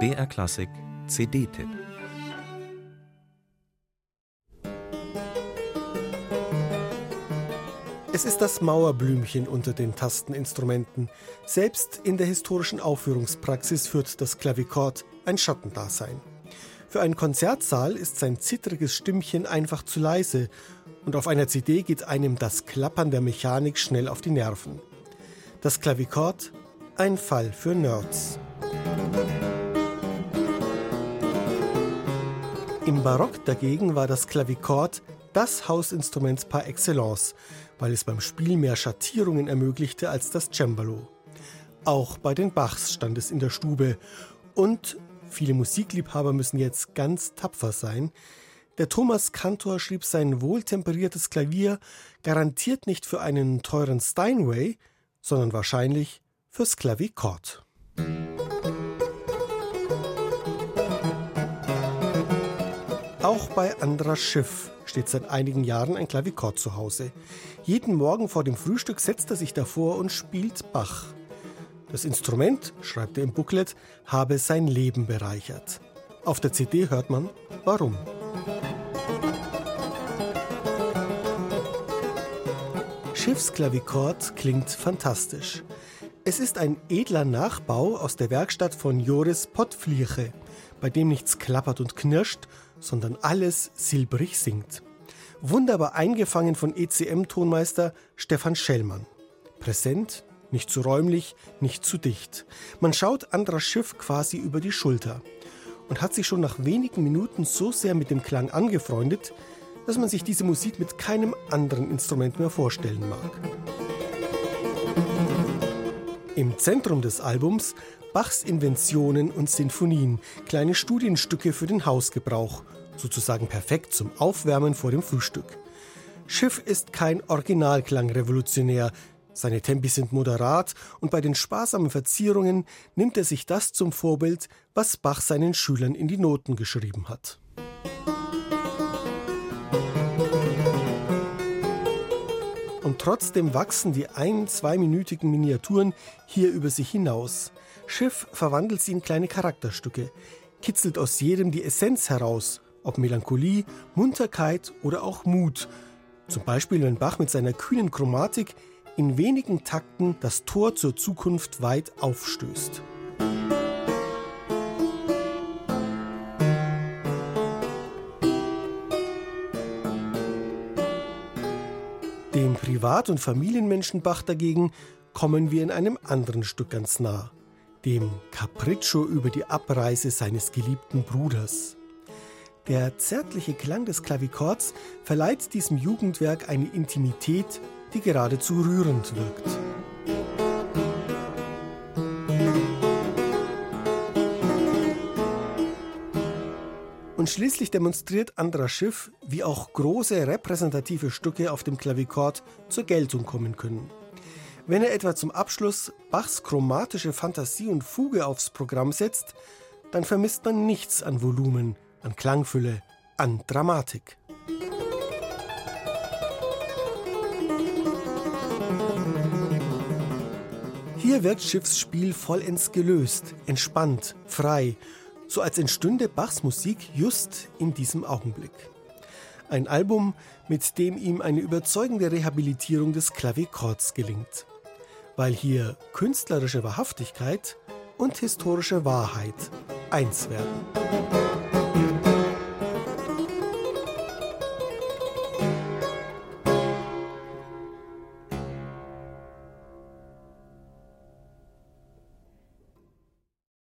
BR Klassik CD-Tipp Es ist das Mauerblümchen unter den Tasteninstrumenten. Selbst in der historischen Aufführungspraxis führt das Klavichord ein Schattendasein. Für einen Konzertsaal ist sein zittriges Stimmchen einfach zu leise und auf einer CD geht einem das Klappern der Mechanik schnell auf die Nerven. Das Klavichord, ein Fall für Nerds. Im Barock dagegen war das Klavichord das Hausinstrument par excellence, weil es beim Spiel mehr Schattierungen ermöglichte als das Cembalo. Auch bei den Bachs stand es in der Stube und viele Musikliebhaber müssen jetzt ganz tapfer sein. Der Thomas Kantor schrieb sein wohltemperiertes Klavier garantiert nicht für einen teuren Steinway, sondern wahrscheinlich fürs Klavichord. Auch bei Andras Schiff steht seit einigen Jahren ein Klavichord zu Hause. Jeden Morgen vor dem Frühstück setzt er sich davor und spielt Bach. Das Instrument, schreibt er im Booklet, habe sein Leben bereichert. Auf der CD hört man, warum. Schiffsklavichord klingt fantastisch. Es ist ein edler Nachbau aus der Werkstatt von Joris Pottflieche, bei dem nichts klappert und knirscht, sondern alles silbrig singt. Wunderbar eingefangen von ECM-Tonmeister Stefan Schellmann. Präsent, nicht zu räumlich, nicht zu dicht. Man schaut Andras Schiff quasi über die Schulter und hat sich schon nach wenigen Minuten so sehr mit dem Klang angefreundet, dass man sich diese Musik mit keinem anderen Instrument mehr vorstellen mag. Im Zentrum des Albums Bachs Inventionen und Sinfonien, kleine Studienstücke für den Hausgebrauch, sozusagen perfekt zum Aufwärmen vor dem Frühstück. Schiff ist kein Originalklang-Revolutionär, seine Tempi sind moderat und bei den sparsamen Verzierungen nimmt er sich das zum Vorbild, was Bach seinen Schülern in die Noten geschrieben hat. Und trotzdem wachsen die ein-, zweiminütigen Miniaturen hier über sich hinaus. Schiff verwandelt sie in kleine Charakterstücke, kitzelt aus jedem die Essenz heraus, ob Melancholie, Munterkeit oder auch Mut. Zum Beispiel, wenn Bach mit seiner kühnen Chromatik in wenigen Takten das Tor zur Zukunft weit aufstößt. Privat- und Familienmenschen Bach dagegen kommen wir in einem anderen Stück ganz nah dem Capriccio über die Abreise seines geliebten Bruders. Der zärtliche Klang des Klavichords verleiht diesem Jugendwerk eine Intimität, die geradezu rührend wirkt. Und schließlich demonstriert Andras Schiff, wie auch große repräsentative Stücke auf dem Klavichord zur Geltung kommen können. Wenn er etwa zum Abschluss Bachs chromatische Fantasie und Fuge aufs Programm setzt, dann vermisst man nichts an Volumen, an Klangfülle, an Dramatik. Hier wirkt Schiffs Spiel vollends gelöst, entspannt, frei, so als entstünde Bachs Musik just in diesem Augenblick. Ein Album, mit dem ihm eine überzeugende Rehabilitierung des Klavichords gelingt weil hier künstlerische Wahrhaftigkeit und historische Wahrheit eins werden.